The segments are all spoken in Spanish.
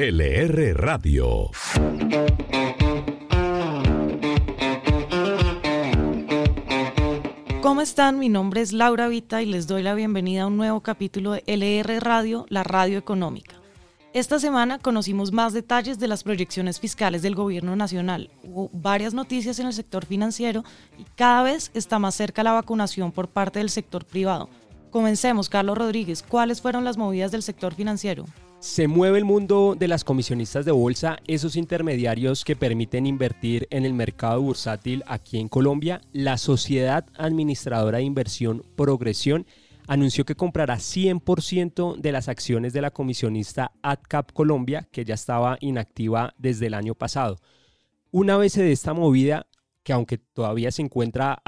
LR Radio. ¿Cómo están? Mi nombre es Laura Vita y les doy la bienvenida a un nuevo capítulo de LR Radio, la radio económica. Esta semana conocimos más detalles de las proyecciones fiscales del gobierno nacional. Hubo varias noticias en el sector financiero y cada vez está más cerca la vacunación por parte del sector privado. Comencemos, Carlos Rodríguez. ¿Cuáles fueron las movidas del sector financiero? Se mueve el mundo de las comisionistas de bolsa, esos intermediarios que permiten invertir en el mercado bursátil aquí en Colombia. La Sociedad Administradora de Inversión Progresión anunció que comprará 100% de las acciones de la comisionista AdCap Colombia, que ya estaba inactiva desde el año pasado. Una vez de esta movida, que aunque todavía se encuentra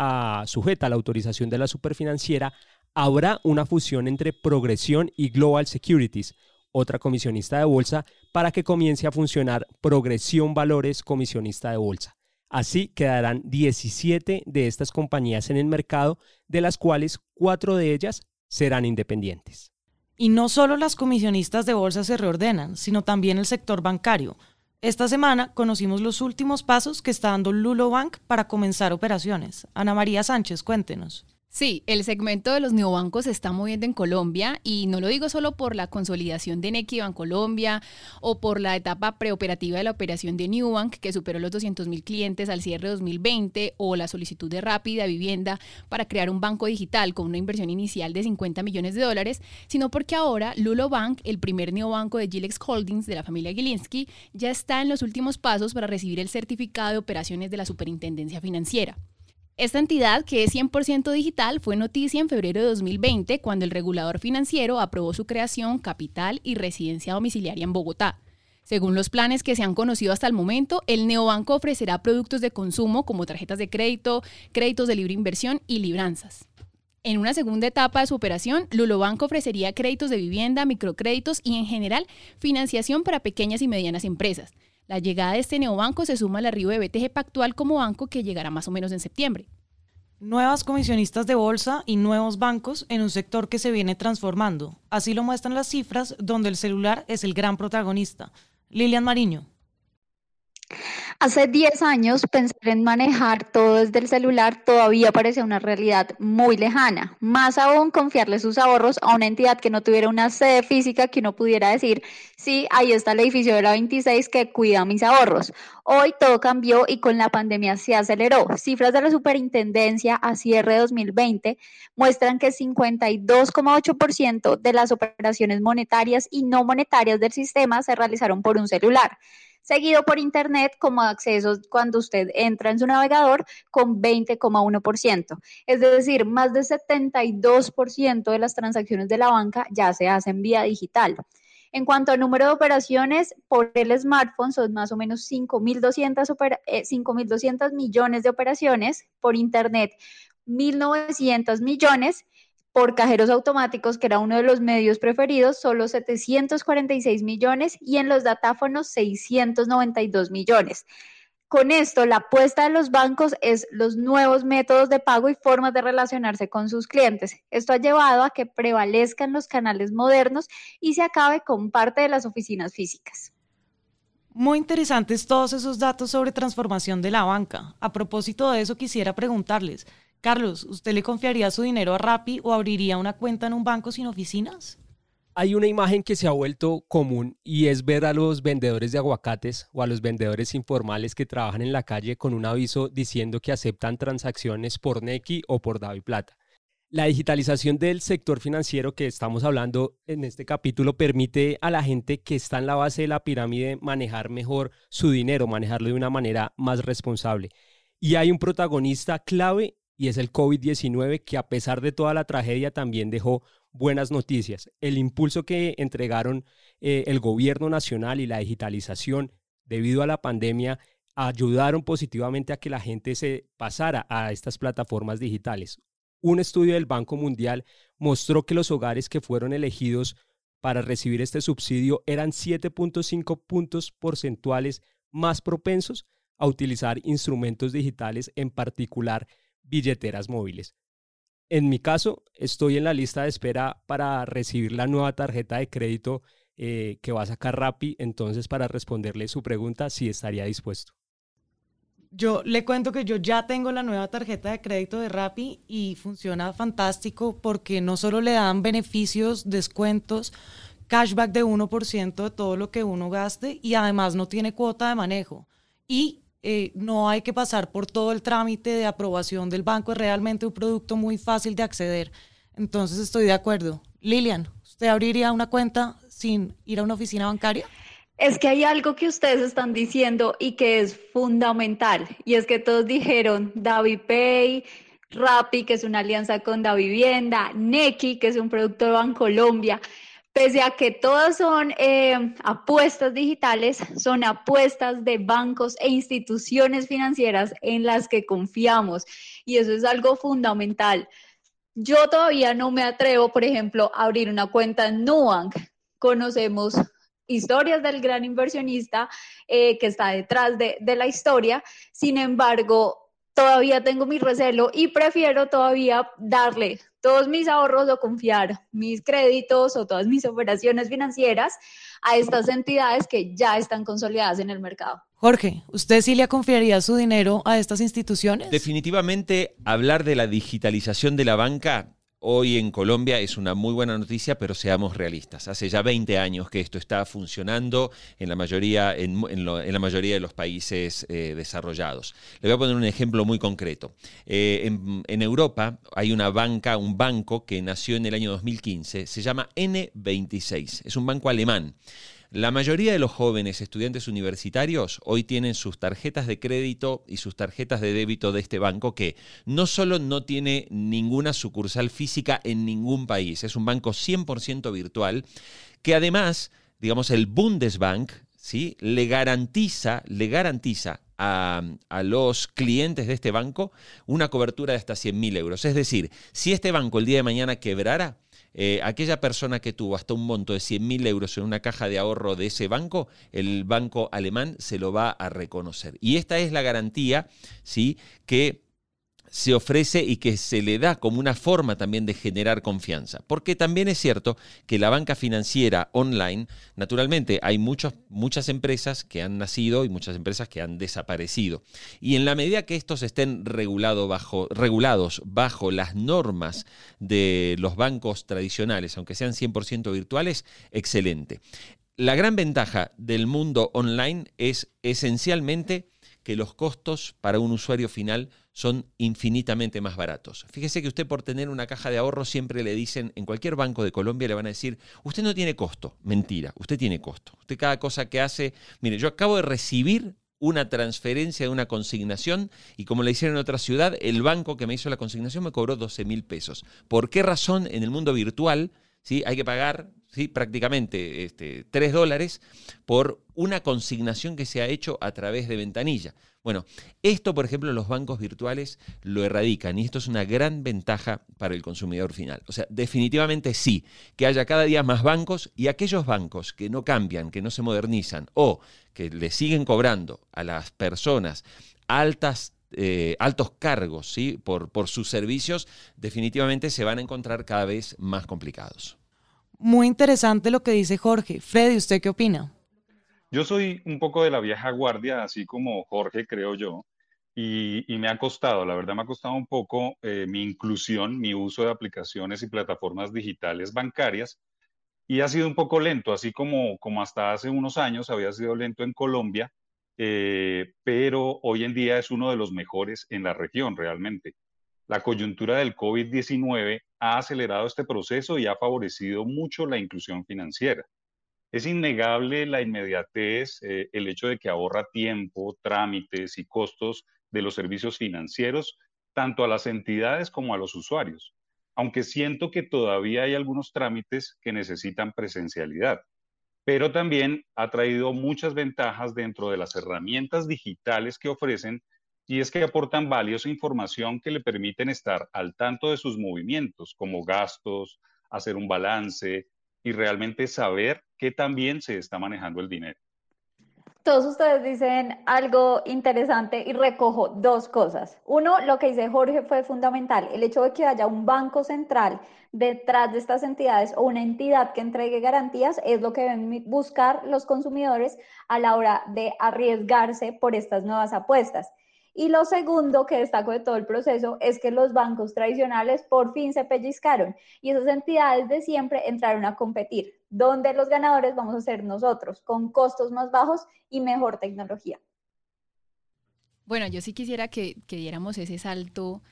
sujeta a la autorización de la superfinanciera, habrá una fusión entre Progresión y Global Securities, otra comisionista de bolsa, para que comience a funcionar Progresión Valores Comisionista de Bolsa. Así quedarán 17 de estas compañías en el mercado, de las cuales cuatro de ellas serán independientes. Y no solo las comisionistas de bolsa se reordenan, sino también el sector bancario. Esta semana conocimos los últimos pasos que está dando Lulo Bank para comenzar operaciones. Ana María Sánchez, cuéntenos. Sí, el segmento de los neobancos se está moviendo en Colombia y no lo digo solo por la consolidación de Nequi Colombia o por la etapa preoperativa de la operación de Newbank que superó los 200 mil clientes al cierre de 2020 o la solicitud de Rápida Vivienda para crear un banco digital con una inversión inicial de 50 millones de dólares, sino porque ahora Lulo Bank, el primer neobanco de Gilex Holdings de la familia Gilinski, ya está en los últimos pasos para recibir el certificado de operaciones de la Superintendencia Financiera. Esta entidad, que es 100% digital, fue noticia en febrero de 2020 cuando el regulador financiero aprobó su creación, capital y residencia domiciliaria en Bogotá. Según los planes que se han conocido hasta el momento, el neobanco ofrecerá productos de consumo como tarjetas de crédito, créditos de libre inversión y libranzas. En una segunda etapa de su operación, Lulobanco ofrecería créditos de vivienda, microcréditos y en general financiación para pequeñas y medianas empresas. La llegada de este neobanco se suma al arribo de BTG Pactual como banco que llegará más o menos en septiembre. Nuevas comisionistas de bolsa y nuevos bancos en un sector que se viene transformando. Así lo muestran las cifras donde el celular es el gran protagonista. Lilian Mariño. Hace 10 años pensar en manejar todo desde el celular todavía parecía una realidad muy lejana. Más aún confiarle sus ahorros a una entidad que no tuviera una sede física que uno pudiera decir, sí, ahí está el edificio de la 26 que cuida mis ahorros. Hoy todo cambió y con la pandemia se aceleró. Cifras de la superintendencia a cierre de 2020 muestran que 52,8% de las operaciones monetarias y no monetarias del sistema se realizaron por un celular seguido por Internet como accesos cuando usted entra en su navegador con 20,1%. Es decir, más del 72% de las transacciones de la banca ya se hacen vía digital. En cuanto al número de operaciones por el smartphone, son más o menos 5.200 eh, millones de operaciones, por Internet 1.900 millones por cajeros automáticos, que era uno de los medios preferidos, solo 746 millones y en los datáfonos 692 millones. Con esto, la apuesta de los bancos es los nuevos métodos de pago y formas de relacionarse con sus clientes. Esto ha llevado a que prevalezcan los canales modernos y se acabe con parte de las oficinas físicas. Muy interesantes todos esos datos sobre transformación de la banca. A propósito de eso, quisiera preguntarles, Carlos, ¿usted le confiaría su dinero a Rappi o abriría una cuenta en un banco sin oficinas? Hay una imagen que se ha vuelto común y es ver a los vendedores de aguacates o a los vendedores informales que trabajan en la calle con un aviso diciendo que aceptan transacciones por Nequi o por Davi Plata. La digitalización del sector financiero que estamos hablando en este capítulo permite a la gente que está en la base de la pirámide manejar mejor su dinero, manejarlo de una manera más responsable. Y hay un protagonista clave y es el COVID-19 que a pesar de toda la tragedia también dejó buenas noticias. El impulso que entregaron eh, el gobierno nacional y la digitalización debido a la pandemia ayudaron positivamente a que la gente se pasara a estas plataformas digitales. Un estudio del Banco Mundial mostró que los hogares que fueron elegidos para recibir este subsidio eran 7.5 puntos porcentuales más propensos a utilizar instrumentos digitales, en particular billeteras móviles. En mi caso, estoy en la lista de espera para recibir la nueva tarjeta de crédito eh, que va a sacar Rappi. Entonces, para responderle su pregunta, sí estaría dispuesto. Yo le cuento que yo ya tengo la nueva tarjeta de crédito de Rappi y funciona fantástico porque no solo le dan beneficios, descuentos, cashback de 1% de todo lo que uno gaste y además no tiene cuota de manejo. Y eh, no hay que pasar por todo el trámite de aprobación del banco, es realmente un producto muy fácil de acceder. Entonces estoy de acuerdo. Lilian, ¿usted abriría una cuenta sin ir a una oficina bancaria? Es que hay algo que ustedes están diciendo y que es fundamental, y es que todos dijeron DaviPay, Rappi, que es una alianza con Davivienda, Neki, que es un producto de Bancolombia. Pese a que todas son eh, apuestas digitales, son apuestas de bancos e instituciones financieras en las que confiamos y eso es algo fundamental. Yo todavía no me atrevo, por ejemplo, a abrir una cuenta en Nubank. Conocemos historias del gran inversionista eh, que está detrás de, de la historia. Sin embargo, todavía tengo mi recelo y prefiero todavía darle todos mis ahorros o confiar mis créditos o todas mis operaciones financieras a estas entidades que ya están consolidadas en el mercado. Jorge, ¿usted sí le confiaría su dinero a estas instituciones? Definitivamente, hablar de la digitalización de la banca Hoy en Colombia es una muy buena noticia, pero seamos realistas. Hace ya 20 años que esto está funcionando en la mayoría, en, la mayoría de los países eh, desarrollados. Le voy a poner un ejemplo muy concreto. Eh, en, en, Europa hay una banca, un banco que nació en el año 2015, se llama N26, es un banco alemán. La mayoría de los jóvenes estudiantes universitarios hoy tienen sus tarjetas de crédito y sus tarjetas de débito de este banco que no solo no tiene ninguna sucursal física en ningún país, es un banco 100% virtual que además, digamos, el Bundesbank, ¿sí? le garantiza, le garantiza a, a, los clientes de este banco una cobertura de hasta 100.000 euros. Es decir, si este banco el día de mañana quebrara, eh, aquella persona que tuvo hasta un monto de 100.000 euros en una caja de ahorro de ese banco, el banco alemán se lo va a reconocer. Y esta es la garantía ¿sí? que se ofrece y que se le da como una forma también de generar confianza. Porque también es cierto que la banca financiera online, naturalmente hay muchas empresas que han nacido y muchas empresas que han desaparecido. Y en la medida que estos estén regulado bajo, regulados bajo las normas de los bancos tradicionales, aunque sean 100% virtuales, excelente. La gran ventaja del mundo online es esencialmente que los costos para un usuario final son infinitamente más baratos. Fíjese que usted por tener una caja de ahorro siempre le dicen, en cualquier banco de Colombia le van a decir, usted no tiene costo. Mentira, usted tiene costo. Usted cada cosa que hace, mire, yo acabo de recibir una transferencia de una consignación y como le hicieron en otra ciudad, el banco que me hizo la consignación me cobró 12 mil pesos. ¿Por qué razón en el mundo virtual ¿sí? hay que pagar ¿sí? prácticamente este, 3 dólares por una consignación que se ha hecho a través de ventanilla? Bueno, esto, por ejemplo, los bancos virtuales lo erradican y esto es una gran ventaja para el consumidor final. O sea, definitivamente sí, que haya cada día más bancos y aquellos bancos que no cambian, que no se modernizan o que le siguen cobrando a las personas altas eh, altos cargos ¿sí? por, por sus servicios, definitivamente se van a encontrar cada vez más complicados. Muy interesante lo que dice Jorge. Freddy, ¿usted qué opina? Yo soy un poco de la vieja guardia, así como Jorge, creo yo, y, me ha costado, la verdad me ha costado un poco eh, mi inclusión, mi uso de aplicaciones y plataformas digitales bancarias, y ha sido un poco lento, así como, como hasta hace unos años había sido lento en Colombia, eh, pero hoy en día es uno de los mejores en la región realmente. La coyuntura del COVID-19 ha acelerado este proceso y ha favorecido mucho la inclusión financiera. Es innegable la inmediatez, eh, el hecho de que ahorra tiempo, trámites y costos de los servicios financieros, tanto a las entidades como a los usuarios, aunque siento que todavía hay algunos trámites que necesitan presencialidad, pero también ha traído muchas ventajas dentro de las herramientas digitales que ofrecen y es que aportan valiosa información que le permiten estar al tanto de sus movimientos, como gastos, hacer un balance, y realmente saber qué también se está manejando el dinero. Todos ustedes dicen algo interesante y recojo dos cosas. Uno, lo que dice Jorge fue fundamental, el hecho de que haya un banco central detrás de estas entidades o una entidad que entregue garantías es lo que deben buscar los consumidores a la hora de arriesgarse por estas nuevas apuestas. Y lo segundo que destaco de todo el proceso es que los bancos tradicionales por fin se pellizcaron y esas entidades de siempre entraron a competir, donde los ganadores vamos a ser nosotros, con costos más bajos y mejor tecnología. Bueno, yo sí quisiera que, diéramos ese salto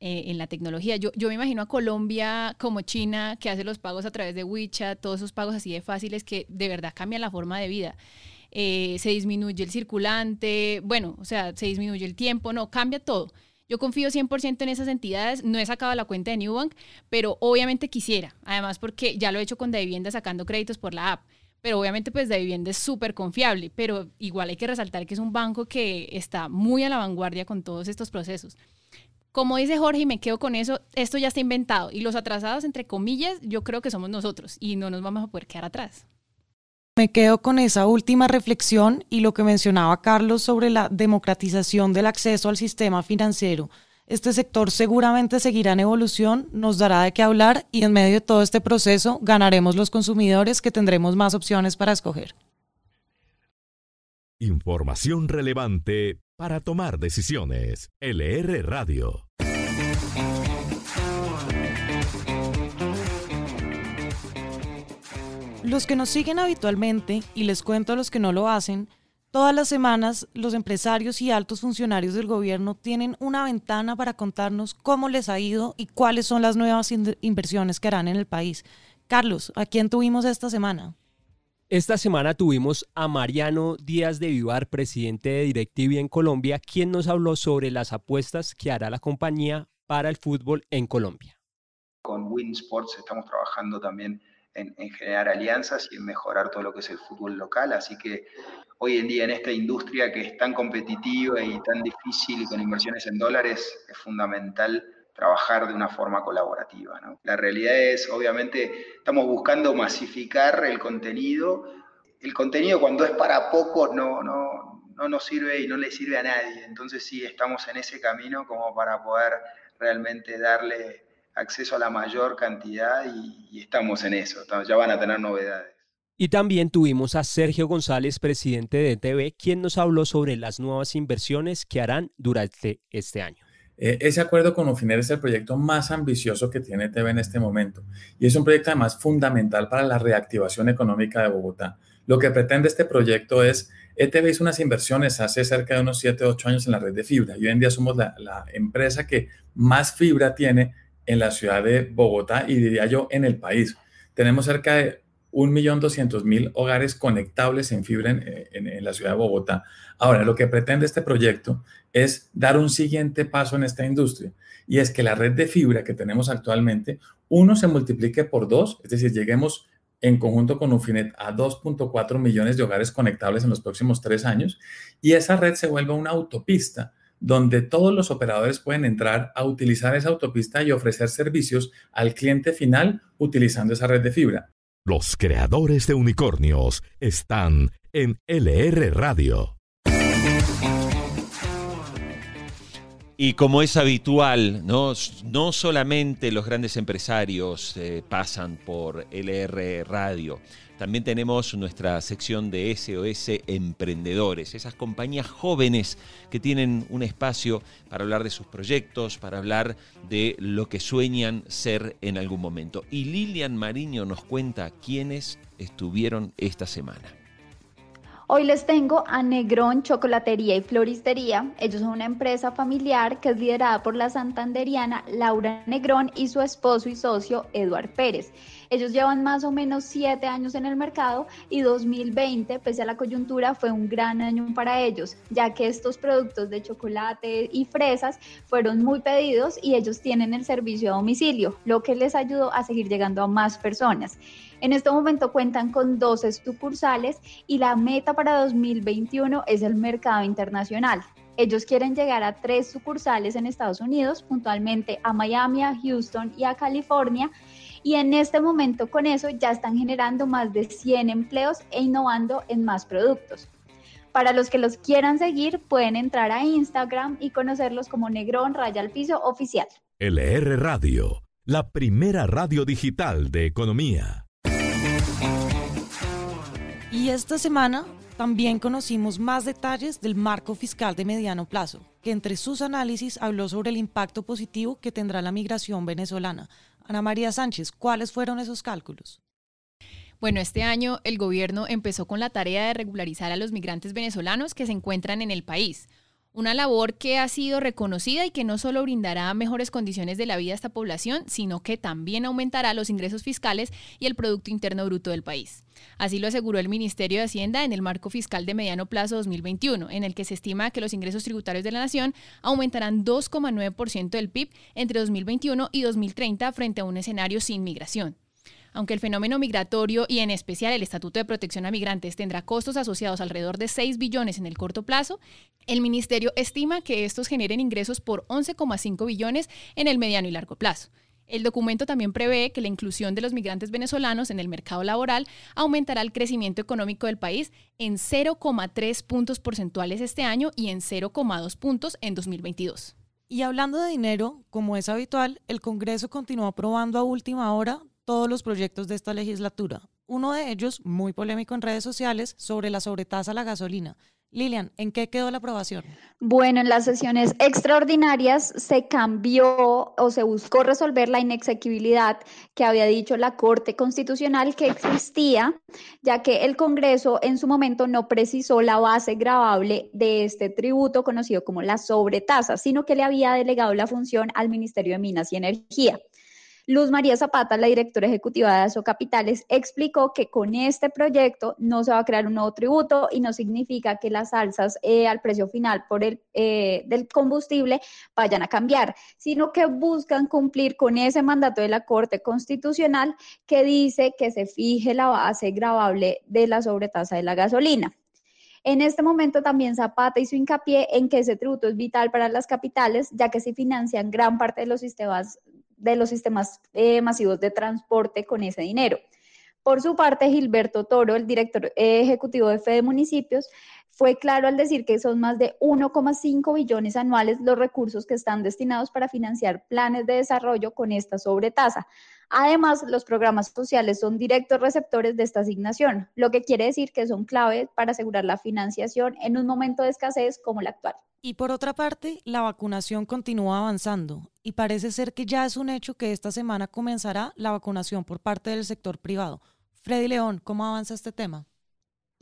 eh, en la tecnología. Yo, yo me imagino a Colombia como China, que hace los pagos a través de WeChat, todos esos pagos así de fáciles que de verdad cambian la forma de vida. Eh, se disminuye el circulante, bueno, o sea, se disminuye el tiempo, no, cambia todo. Yo confío 100% en esas entidades, no he sacado la cuenta de Newbank, pero obviamente quisiera, además porque ya lo he hecho con vivienda sacando créditos por la app, pero obviamente pues vivienda es súper confiable, pero igual hay que resaltar que es un banco que está muy a la vanguardia con todos estos procesos. Como dice Jorge, y me quedo con eso, esto ya está inventado y los atrasados, entre comillas, yo creo que somos nosotros y no nos vamos a poder quedar atrás. Me quedo con esa última reflexión y lo que mencionaba Carlos sobre la democratización del acceso al sistema financiero. Este sector seguramente seguirá en evolución, nos dará de qué hablar y en medio de todo este proceso ganaremos los consumidores que tendremos más opciones para escoger. Información relevante para tomar decisiones. LR Radio. Los que nos siguen habitualmente, y les cuento a los que no lo hacen, todas las semanas los empresarios y altos funcionarios del gobierno tienen una ventana para contarnos cómo les ha ido y cuáles son las nuevas inversiones que harán en el país. Carlos, ¿a quién tuvimos esta semana? Esta semana tuvimos a Mariano Díaz de Vivar, presidente de DirecTV en Colombia, quien nos habló sobre las apuestas que hará la compañía para el fútbol en Colombia. Con Winsports estamos trabajando también en, generar alianzas y en mejorar todo lo que es el fútbol local. Así que hoy en día en esta industria que es tan competitiva y tan difícil y con inversiones en dólares, es fundamental trabajar de una forma colaborativa. La realidad es, obviamente, estamos buscando masificar el contenido. El contenido cuando es para pocos no, no, no nos sirve y no le sirve a nadie. Entonces sí, estamos en ese camino como para poder realmente darle acceso a la mayor cantidad y, estamos en eso, ya van a tener novedades. Y también tuvimos a Sergio González, presidente de TV, quien nos habló sobre las nuevas inversiones que harán durante este año. Eh, ese acuerdo con UFINER es el proyecto más ambicioso que tiene TV en este momento y es un proyecto además fundamental para la reactivación económica de Bogotá. Lo que pretende este proyecto es, ETV hizo unas inversiones hace cerca de unos 7 o 8 años en la red de fibra y hoy en día somos la, la empresa que más fibra tiene en la ciudad de Bogotá y diría yo en el país. Tenemos cerca de 1.200.000 hogares conectables en fibra en, la ciudad de Bogotá. Ahora, lo que pretende este proyecto es dar un siguiente paso en esta industria y es que la red de fibra que tenemos actualmente, uno se multiplique por dos, es decir, lleguemos en conjunto con Ufinet a 2.4 millones de hogares conectables en los próximos tres años y esa red se vuelva una autopista donde todos los operadores pueden entrar a utilizar esa autopista y ofrecer servicios al cliente final utilizando esa red de fibra. Los creadores de unicornios están en LR Radio. Y como es habitual, no, no solamente los grandes empresarios eh, pasan por LR Radio, también tenemos nuestra sección de SOS Emprendedores, esas compañías jóvenes que tienen un espacio para hablar de sus proyectos, para hablar de lo que sueñan ser en algún momento. Y Lilian Mariño nos cuenta quiénes estuvieron esta semana. Hoy les tengo a Negrón Chocolatería y Floristería. Ellos son una empresa familiar que es liderada por la santanderiana Laura Negrón y su esposo y socio Eduard Pérez. Ellos llevan más o menos siete años en el mercado y 2020, pese a la coyuntura, fue un gran año para ellos, ya que estos productos de chocolate y fresas fueron muy pedidos y ellos tienen el servicio a domicilio, lo que les ayudó a seguir llegando a más personas. En este momento cuentan con 12 sucursales y la meta para 2021 es el mercado internacional. Ellos quieren llegar a tres sucursales en Estados Unidos, puntualmente a Miami, a Houston y a California. Y en este momento con eso ya están generando más de 100 empleos e innovando en más productos. Para los que los quieran seguir, pueden entrar a Instagram y conocerlos como Negrón Raya al Piso Oficial. LR Radio, la primera radio digital de economía. Y esta semana también conocimos más detalles del marco fiscal de mediano plazo, que entre sus análisis habló sobre el impacto positivo que tendrá la migración venezolana. Ana María Sánchez, ¿cuáles fueron esos cálculos? Bueno, este año el gobierno empezó con la tarea de regularizar a los migrantes venezolanos que se encuentran en el país. Una labor que ha sido reconocida y que no solo brindará mejores condiciones de la vida a esta población, sino que también aumentará los ingresos fiscales y el Producto Interno Bruto del país. Así lo aseguró el Ministerio de Hacienda en el marco fiscal de mediano plazo 2021, en el que se estima que los ingresos tributarios de la nación aumentarán 2,9% del PIB entre 2021 y 2030 frente a un escenario sin migración. Aunque el fenómeno migratorio y en especial el Estatuto de Protección a Migrantes tendrá costos asociados alrededor de 6 billones en el corto plazo, el Ministerio estima que estos generen ingresos por 11,5 billones en el mediano y largo plazo. El documento también prevé que la inclusión de los migrantes venezolanos en el mercado laboral aumentará el crecimiento económico del país en 0,3 puntos porcentuales este año y en 0,2 puntos en 2022. Y hablando de dinero, como es habitual, el Congreso continuó aprobando a última hora todos los proyectos de esta legislatura. Uno de ellos, muy polémico en redes sociales, sobre la sobretasa a la gasolina. Lilian, ¿en qué quedó la aprobación? Bueno, en las sesiones extraordinarias se cambió o se buscó resolver la inexequibilidad que había dicho la Corte Constitucional que existía, ya que el Congreso en su momento no precisó la base gravable de este tributo conocido como la sobretasa, sino que le había delegado la función al Ministerio de Minas y Energía. Luz María Zapata, la directora ejecutiva de ASO Capitales, explicó que con este proyecto no se va a crear un nuevo tributo y no significa que las alzas eh, al precio final por el eh, del combustible vayan a cambiar, sino que buscan cumplir con ese mandato de la Corte Constitucional que dice que se fije la base gravable de la sobretasa de la gasolina. En este momento también Zapata hizo hincapié en que ese tributo es vital para las capitales, ya que se financian gran parte de los sistemas de los sistemas eh, masivos de transporte con ese dinero. Por su parte, Gilberto Toro, el director ejecutivo de Fede Municipios, fue claro al decir que son más de 1,5 billones anuales los recursos que están destinados para financiar planes de desarrollo con esta sobretasa. Además, los programas sociales son directos receptores de esta asignación, lo que quiere decir que son clave para asegurar la financiación en un momento de escasez como el actual. Y por otra parte, la vacunación continúa avanzando y parece ser que ya es un hecho que esta semana comenzará la vacunación por parte del sector privado. Freddy León, ¿cómo avanza este tema?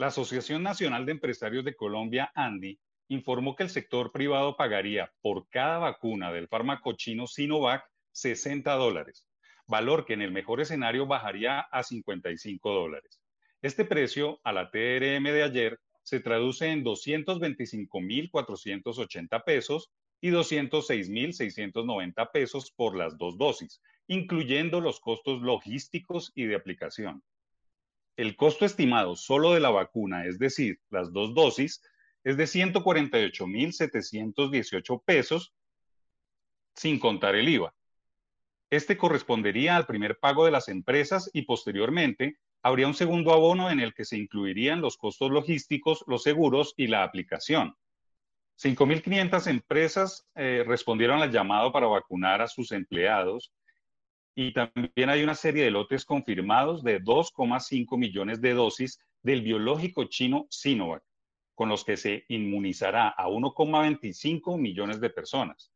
La Asociación Nacional de Empresarios de Colombia, ANDI, informó que el sector privado pagaría por cada vacuna del fármaco chino Sinovac 60 dólares, valor que en el mejor escenario bajaría a 55 dólares. Este precio, a la TRM de ayer, se traduce en 225.480 pesos y 206.690 pesos por las dos dosis, incluyendo los costos logísticos y de aplicación. El costo estimado solo de la vacuna, es decir, las dos dosis, es de 148.718 pesos sin contar el IVA. Este correspondería al primer pago de las empresas y posteriormente habría un segundo abono en el que se incluirían los costos logísticos, los seguros y la aplicación. 5.500 empresas eh, respondieron al llamado para vacunar a sus empleados y también hay una serie de lotes confirmados de 2,5 millones de dosis del biológico chino Sinovac, con los que se inmunizará a 1,25 millones de personas.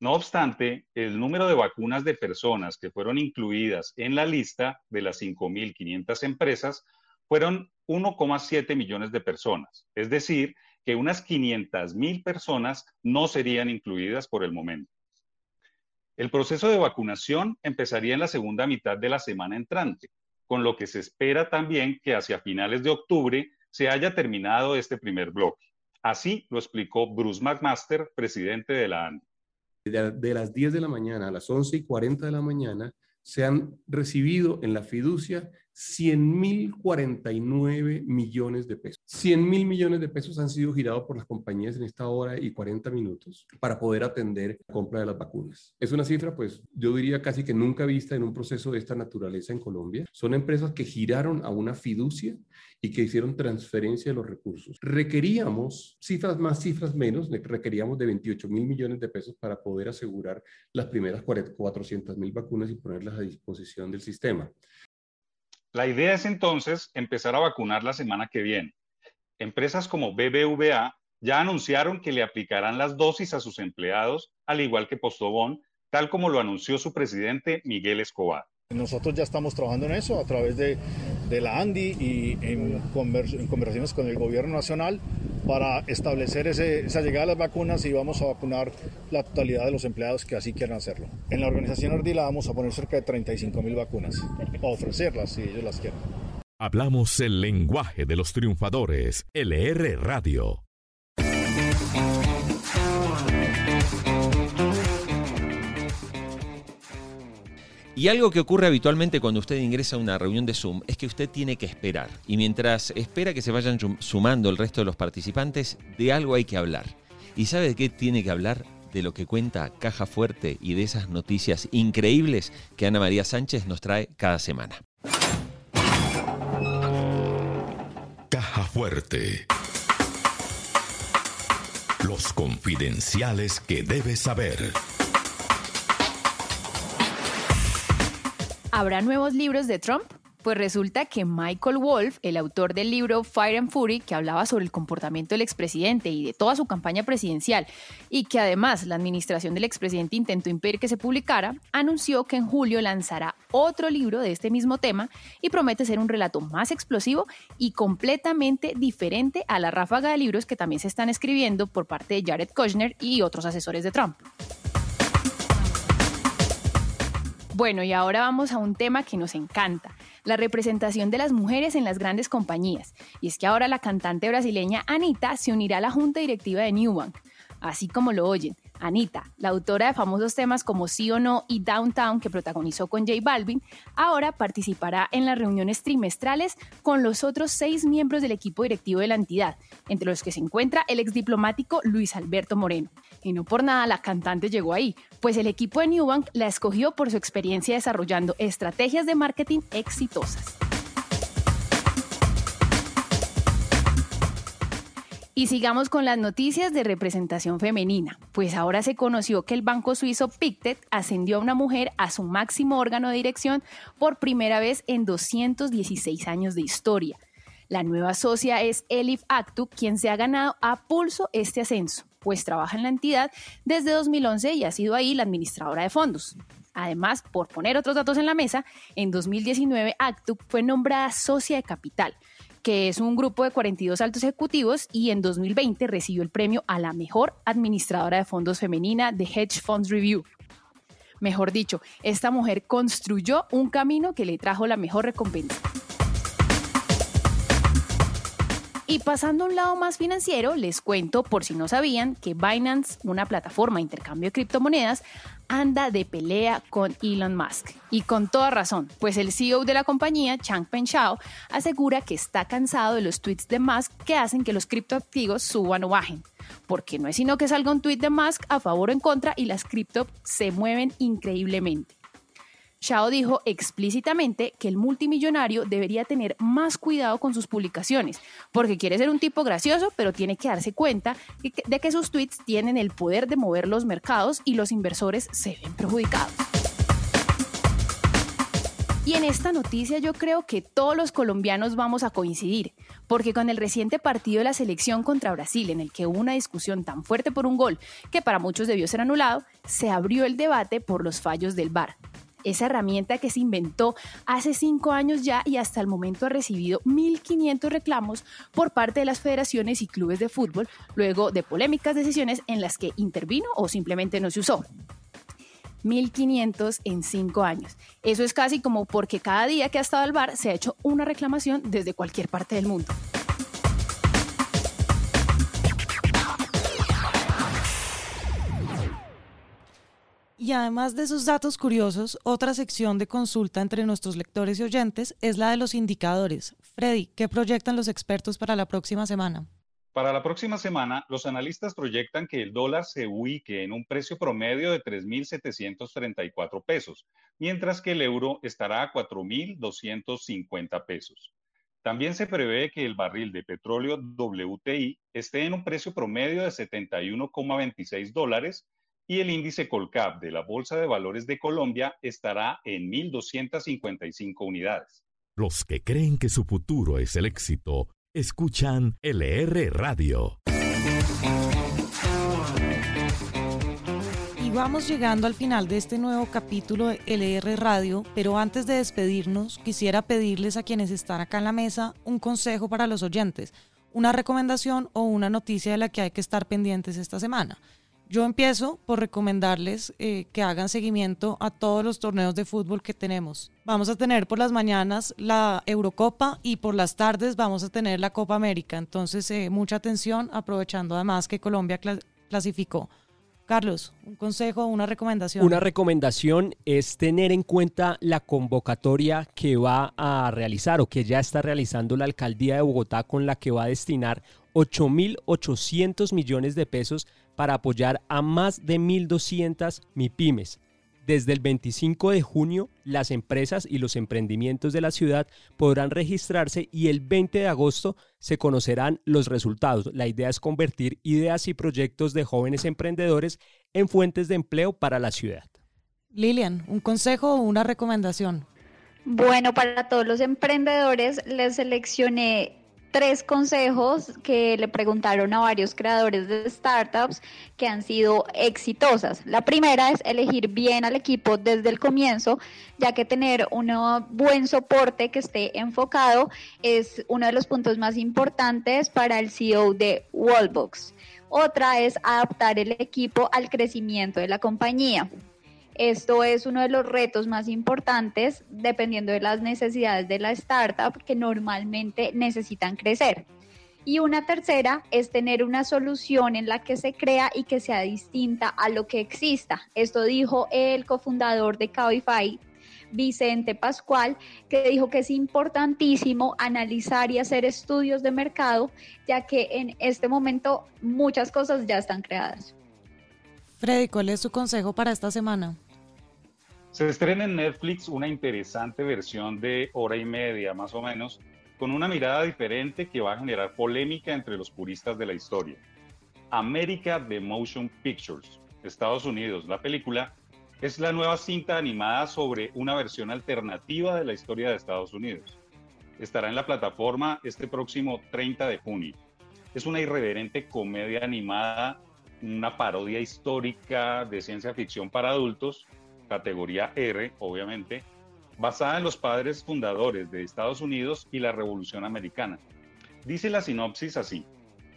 No obstante, el número de vacunas de personas que fueron incluidas en la lista de las 5.500 empresas fueron 1,7 millones de personas, es decir, que unas 500.000 personas no serían incluidas por el momento. El proceso de vacunación empezaría en la segunda mitad de la semana entrante, con lo que se espera también que hacia finales de octubre se haya terminado este primer bloque. Así lo explicó Bruce McMaster, presidente de la ANDI de, las 10 de la mañana a las 11 y 40 de la mañana se han recibido en la fiducia 100.049 millones de pesos. 100 mil millones de pesos han sido girados por las compañías en esta hora y 40 minutos para poder atender la compra de las vacunas. Es una cifra, pues yo diría casi que nunca vista en un proceso de esta naturaleza en Colombia. Son empresas que giraron a una fiducia y que hicieron transferencia de los recursos. Requeríamos, cifras más, cifras menos, requeríamos de 28 mil millones de pesos para poder asegurar las primeras 400 mil vacunas y ponerlas a disposición del sistema. La idea es entonces empezar a vacunar la semana que viene. Empresas como BBVA ya anunciaron que le aplicarán las dosis a sus empleados, al igual que Postobón, tal como lo anunció su presidente Miguel Escobar. Nosotros ya estamos trabajando en eso a través de, la ANDI y en, conversaciones con el gobierno nacional para establecer esa llegada de las vacunas y vamos a vacunar la totalidad de los empleados que así quieran hacerlo. En la organización Ardila vamos a poner cerca de 35 mil vacunas, a ofrecerlas si ellos las quieren. Hablamos el lenguaje de los triunfadores. LR Radio. Y algo que ocurre habitualmente cuando usted ingresa a una reunión de Zoom es que usted tiene que esperar. Y mientras espera que se vayan sumando el resto de los participantes, de algo hay que hablar. ¿Y sabe de qué tiene que hablar? De lo que cuenta Caja Fuerte y de esas noticias increíbles que Ana María Sánchez nos trae cada semana. Caja Fuerte. Los confidenciales que debes saber. ¿Habrá nuevos libros de Trump? Pues resulta que Michael Wolff, el autor del libro Fire and Fury, que hablaba sobre el comportamiento del expresidente y de toda su campaña presidencial, y que además la administración del expresidente intentó impedir que se publicara, anunció que en julio lanzará otro libro de este mismo tema y promete ser un relato más explosivo y completamente diferente a la ráfaga de libros que también se están escribiendo por parte de Jared Kushner y otros asesores de Trump. Bueno, y ahora vamos a un tema que nos encanta, la representación de las mujeres en las grandes compañías. Y es que ahora la cantante brasileña Anita se unirá a la junta directiva de Newbank. Así como lo oyen, Anita, la autora de famosos temas como Sí o No y Downtown que protagonizó con J Balvin, ahora participará en las reuniones trimestrales con los otros seis miembros del equipo directivo de la entidad, entre los que se encuentra el exdiplomático Luis Alberto Moreno. Y no por nada la cantante llegó ahí, pues el equipo de Newbank la escogió por su experiencia desarrollando estrategias de marketing exitosas. Y sigamos con las noticias de representación femenina, pues ahora se conoció que el banco suizo Pictet ascendió a una mujer a su máximo órgano de dirección por primera vez en 216 años de historia. La nueva socia es Elif Actu, quien se ha ganado a pulso este ascenso, pues trabaja en la entidad desde 2011 y ha sido ahí la administradora de fondos. Además, por poner otros datos en la mesa, en 2019 Actu fue nombrada socia de capital, que es un grupo de 42 altos ejecutivos y en 2020 recibió el premio a la mejor administradora de fondos femenina de Hedge Funds Review. Mejor dicho, esta mujer construyó un camino que le trajo la mejor recompensa. Y pasando a un lado más financiero, les cuento, por si no sabían, que Binance, una plataforma de intercambio de criptomonedas, anda de pelea con Elon Musk. Y con toda razón, pues el CEO de la compañía, Changpeng Shao, asegura que está cansado de los tweets de Musk que hacen que los criptoactivos suban o bajen. Porque no es sino que salga un tweet de Musk a favor o en contra y las cripto se mueven increíblemente. Shao dijo explícitamente que el multimillonario debería tener más cuidado con sus publicaciones, porque quiere ser un tipo gracioso, pero tiene que darse cuenta de que sus tweets tienen el poder de mover los mercados y los inversores se ven perjudicados. Y en esta noticia yo creo que todos los colombianos vamos a coincidir, porque con el reciente partido de la selección contra Brasil, en el que hubo una discusión tan fuerte por un gol que para muchos debió ser anulado, se abrió el debate por los fallos del VAR esa herramienta que se inventó hace cinco años ya y hasta el momento ha recibido 1.500 reclamos por parte de las federaciones y clubes de fútbol luego de polémicas decisiones en las que intervino o simplemente no se usó. 1.500 en cinco años. Eso es casi como porque cada día que ha estado el bar se ha hecho una reclamación desde cualquier parte del mundo. Y además de esos datos curiosos, otra sección de consulta entre nuestros lectores y oyentes es la de los indicadores. Freddy, ¿qué proyectan los expertos para la próxima semana? Para la próxima semana, los analistas proyectan que el dólar se ubique en un precio promedio de 3.734 pesos, mientras que el euro estará a 4.250 pesos. También se prevé que el barril de petróleo WTI esté en un precio promedio de 71,26 dólares y el índice Colcap de la Bolsa de Valores de Colombia estará en 1.255 unidades. Los que creen que su futuro es el éxito Escuchan LR Radio. Y vamos llegando al final de este nuevo capítulo de LR Radio, pero antes de despedirnos, quisiera pedirles a quienes están acá en la mesa un consejo para los oyentes, una recomendación o una noticia de la que hay que estar pendientes esta semana. Yo empiezo por recomendarles eh, que hagan seguimiento a todos los torneos de fútbol que tenemos. Vamos a tener por las mañanas la Eurocopa y por las tardes vamos a tener la Copa América. Entonces, eh, mucha atención, aprovechando además que Colombia clasificó. Carlos, un consejo, una recomendación. Una recomendación es tener en cuenta la convocatoria que va a realizar o que ya está realizando la alcaldía de Bogotá con la que va a destinar 8.800 millones de pesos para apoyar a más de 1.200 MIPIMES. Desde el 25 de junio, las empresas y los emprendimientos de la ciudad podrán registrarse y el 20 de agosto se conocerán los resultados. La idea es convertir ideas y proyectos de jóvenes emprendedores en fuentes de empleo para la ciudad. Lilian, ¿un consejo o una recomendación? Bueno, para todos los emprendedores les seleccioné tres consejos que le preguntaron a varios creadores de startups que han sido exitosas. La primera es elegir bien al equipo desde el comienzo, ya que tener un buen soporte que esté enfocado es uno de los puntos más importantes para el CEO de Wallbox. Otra es adaptar el equipo al crecimiento de la compañía. Esto es uno de los retos más importantes dependiendo de las necesidades de la startup que normalmente necesitan crecer. Y una tercera es tener una solución en la que se crea y que sea distinta a lo que exista. Esto dijo el cofundador de Cabify, Vicente Pascual, que dijo que es importantísimo analizar y hacer estudios de mercado, ya que en este momento muchas cosas ya están creadas. Freddy, ¿cuál es su consejo para esta semana? Se estrena en Netflix una interesante versión de hora y media, más o menos, con una mirada diferente que va a generar polémica entre los puristas de la historia. América The Motion Pictures, Estados Unidos. La película es la nueva cinta animada sobre una versión alternativa de la historia de Estados Unidos. Estará en la plataforma este próximo 30 de junio. Es una irreverente comedia animada una parodia histórica de ciencia ficción para adultos, categoría R, obviamente, basada en los padres fundadores de Estados Unidos y la Revolución Americana. Dice la sinopsis así,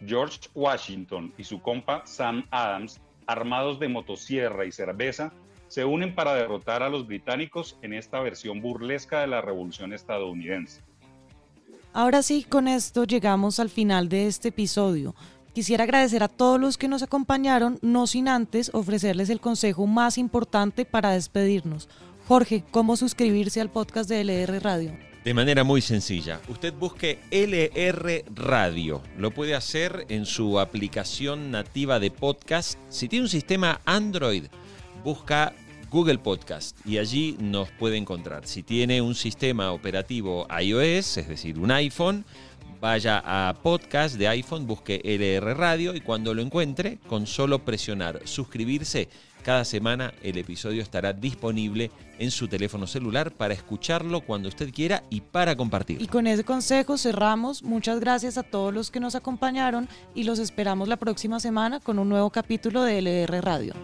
George Washington y su compa Sam Adams, armados de motosierra y cerveza, se unen para derrotar a los británicos en esta versión burlesca de la Revolución estadounidense. Ahora sí, con esto llegamos al final de este episodio. Quisiera agradecer a todos los que nos acompañaron, no sin antes ofrecerles el consejo más importante para despedirnos. Jorge, ¿cómo suscribirse al podcast de LR Radio? De manera muy sencilla. Usted busque LR Radio. Lo puede hacer en su aplicación nativa de podcast. Si tiene un sistema Android, busca Google Podcast y allí nos puede encontrar. Si tiene un sistema operativo iOS, es decir, un iPhone, vaya a podcast de iPhone, busque LR Radio y cuando lo encuentre, con solo presionar suscribirse, cada semana el episodio estará disponible en su teléfono celular para escucharlo cuando usted quiera y para compartir. Y con ese consejo cerramos. Muchas gracias a todos los que nos acompañaron y los esperamos la próxima semana con un nuevo capítulo de LR Radio.